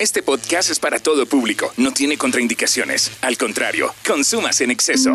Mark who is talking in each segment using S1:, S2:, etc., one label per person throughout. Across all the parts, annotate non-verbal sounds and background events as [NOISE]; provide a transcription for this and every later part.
S1: Este podcast es para todo público, no tiene contraindicaciones. Al contrario, consumas en exceso.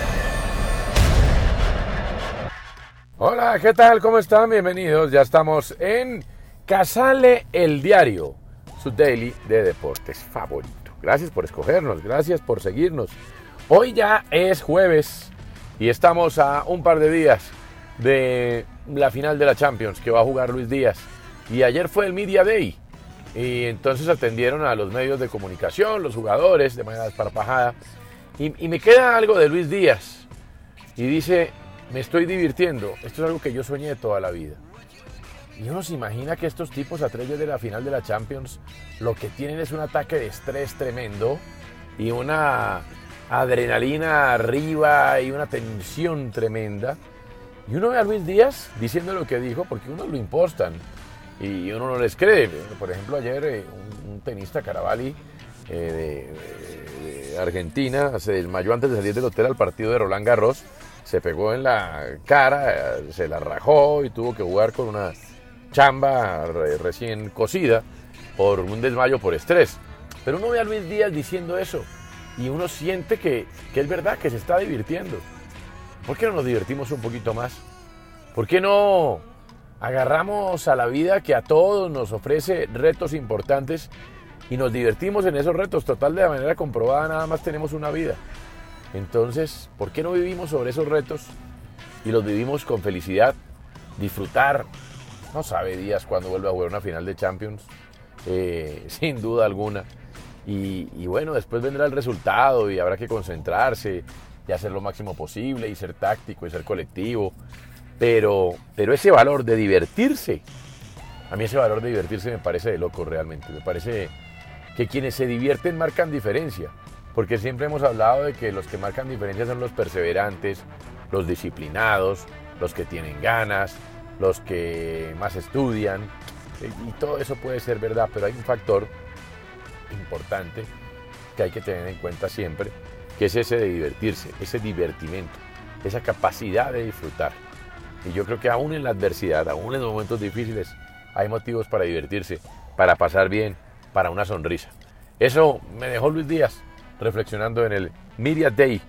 S2: Hola, ¿qué tal? ¿Cómo están? Bienvenidos. Ya estamos en Casale el Diario, su daily de deportes favorito. Gracias por escogernos, gracias por seguirnos. Hoy ya es jueves y estamos a un par de días de la final de la Champions que va a jugar Luis Díaz. Y ayer fue el Media Day. Y entonces atendieron a los medios de comunicación, los jugadores de manera desparpajada. Y, y me queda algo de Luis Díaz. Y dice, me estoy divirtiendo. Esto es algo que yo soñé toda la vida. Y uno se imagina que estos tipos a tres de la final de la Champions lo que tienen es un ataque de estrés tremendo y una adrenalina arriba y una tensión tremenda. Y uno ve a Luis Díaz diciendo lo que dijo porque uno lo impostan y uno no les cree. Por ejemplo, ayer eh, un, tenista Caravalli eh, de- de Argentina se desmayó antes de salir del hotel al partido de Roland Garros se pegó en la cara, eh, se la rajó y tuvo que jugar con una chamba re- recién cocida por un desmayo por estrés. Pero uno ve a Luis Díaz diciendo eso y uno siente que, que es verdad, que se está divirtiendo. ¿Por qué no nos divertimos un poquito más? ¿Por qué no agarramos a la vida que a todos nos ofrece retos importantes y nos divertimos en esos retos? Total, de manera comprobada, nada más tenemos una vida. Entonces, ¿por qué no vivimos sobre esos retos y los vivimos con felicidad? Disfrutar. No sabe Díaz cuando vuelve a jugar una final de Champions, eh, [LAUGHS] sin duda alguna. Y, y bueno, después vendrá el resultado y habrá que concentrarse y hacer lo máximo posible y ser táctico y ser colectivo. Pero, pero ese valor de divertirse, a mí ese valor de divertirse me parece de loco realmente. Me parece que quienes se divierten marcan diferencia. Porque siempre hemos hablado de que los que marcan diferencia son los perseverantes, los disciplinados, los que tienen ganas, los que más estudian. Y y todo eso puede ser verdad, pero hay un factor importante que hay que tener en cuenta siempre, que es ese de divertirse, ese divertimento, esa capacidad de disfrutar. Y yo creo que aún en la adversidad, aún en los momentos difíciles, hay motivos para divertirse, para pasar bien, para una sonrisa. Eso me dejó Luis Díaz reflexionando en el Media Day.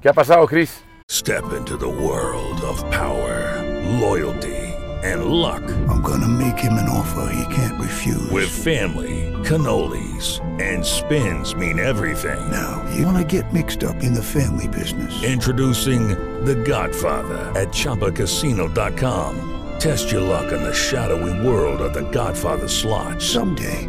S2: ¿Qué ha pasado, Chris?
S3: Step into the world of power, loyalty, and luck.
S4: I'm gonna make him an offer he can't refuse.
S3: With family, cannolis, and spins mean everything.
S4: now, you wanna get mixed up in the family business.
S3: Introducing The Godfather at ChumbaCasino.com. Test your luck in the shadowy world of The Godfather slot.
S4: Someday,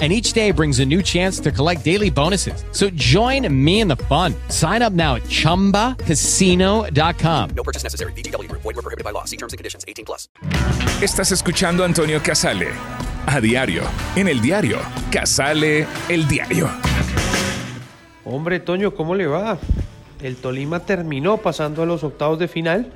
S5: and each day brings a new chance to collect daily bonuses. So join me in the fun. Sign up now at ChumbaCasino.com.
S6: No purchase necessary. BGW. Void were prohibited by law. See terms and conditions. 18 plus.
S1: Estás escuchando a Antonio Casale a diario en el diario Casale el diario.
S7: Hombre, Toño, ¿cómo le va? El Tolima terminó pasando a los octavos de final.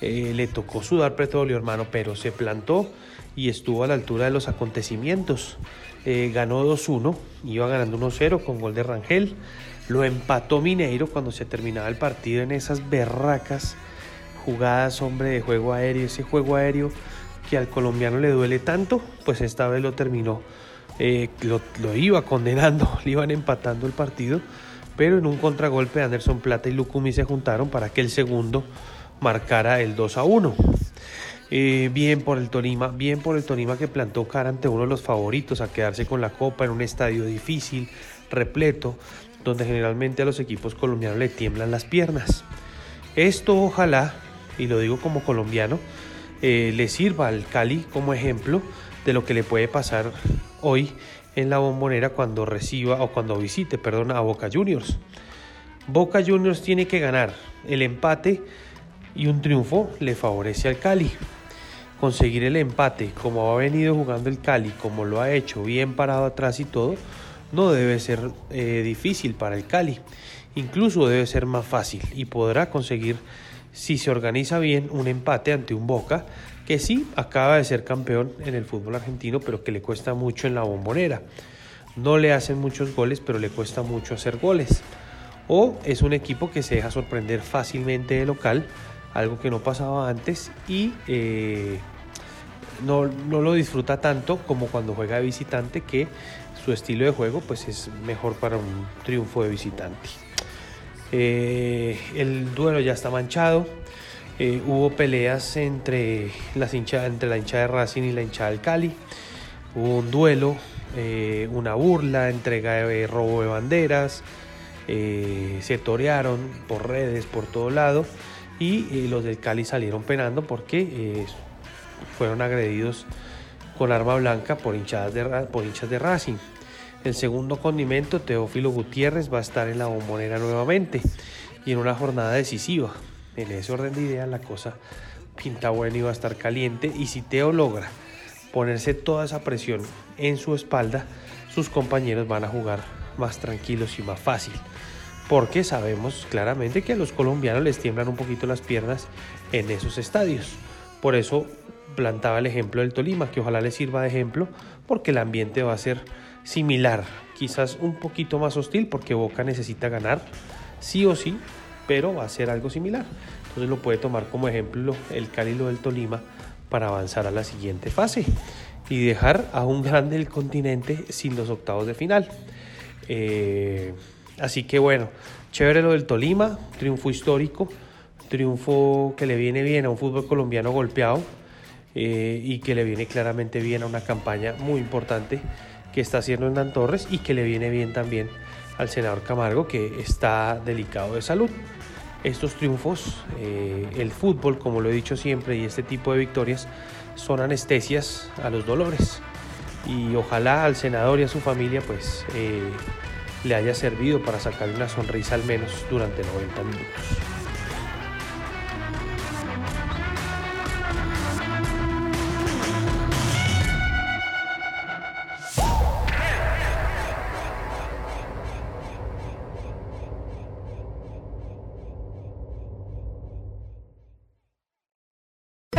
S7: Eh, le tocó sudar petróleo, hermano, pero se plantó y estuvo a la altura de los acontecimientos. Eh, ganó 2-1, iba ganando 1-0 con gol de Rangel. Lo empató Mineiro cuando se terminaba el partido en esas berracas jugadas, hombre, de juego aéreo. Ese juego aéreo que al colombiano le duele tanto, pues esta vez lo terminó. Eh, lo, lo iba condenando, [LAUGHS] le iban empatando el partido pero en un contragolpe Anderson Plata y Lucumi se juntaron para que el segundo marcara el 2 a 1. Eh, bien por el Tolima, bien por el Tolima que plantó cara ante uno de los favoritos a quedarse con la copa en un estadio difícil, repleto, donde generalmente a los equipos colombianos le tiemblan las piernas. Esto ojalá, y lo digo como colombiano, eh, le sirva al Cali como ejemplo de lo que le puede pasar hoy en la bombonera cuando reciba o cuando visite, perdón, a Boca Juniors. Boca Juniors tiene que ganar el empate y un triunfo le favorece al Cali. Conseguir el empate, como ha venido jugando el Cali, como lo ha hecho, bien parado atrás y todo, no debe ser eh, difícil para el Cali. Incluso debe ser más fácil y podrá conseguir, si se organiza bien, un empate ante un Boca que sí acaba de ser campeón en el fútbol argentino, pero que le cuesta mucho en la bombonera. No le hacen muchos goles, pero le cuesta mucho hacer goles. O es un equipo que se deja sorprender fácilmente de local, algo que no pasaba antes, y eh, no, no, lo disfruta tanto como cuando juega de visitante, que su estilo de juego pues, es mejor para un triunfo de visitante. Eh, el duelo ya está manchado eh, hubo peleas entre, las entre la hinchada de Racing y la hinchada del Cali. Hubo un duelo, una burla, entrega de robo de banderas. Se torearon por redes, por todo lado. Y los del Cali salieron penando porque fueron agredidos con arma blanca por, por hinchas de Racing. El segundo condimento, Teófilo Gutiérrez, va a estar en la bombonera nuevamente y en una jornada decisiva en ese orden de ideas la cosa pinta buena y va a estar caliente y si Teo logra ponerse toda esa presión en su espalda, sus compañeros van a jugar más tranquilos y más fácil. Porque sabemos claramente que a los colombianos les tiemblan un poquito las piernas en esos estadios. Por eso plantaba el ejemplo del Tolima, que ojalá les sirva de ejemplo, porque el ambiente va a ser similar, quizás un poquito más hostil, porque Boca necesita ganar, sí o sí, pero va a ser algo similar. Entonces lo puede tomar como ejemplo el Cali del Tolima para avanzar a la siguiente fase y dejar a un grande del continente sin los octavos de final. Eh, así que bueno, chévere lo del Tolima, triunfo histórico, triunfo que le viene bien a un fútbol colombiano golpeado eh, y que le viene claramente bien a una campaña muy importante que está haciendo Hernán Torres y que le viene bien también al senador Camargo que está delicado de salud estos triunfos, eh, el fútbol, como lo he dicho siempre, y este tipo de victorias son anestesias a los dolores. Y ojalá al senador y a su familia pues eh, le haya servido para sacar una sonrisa al menos durante 90 minutos.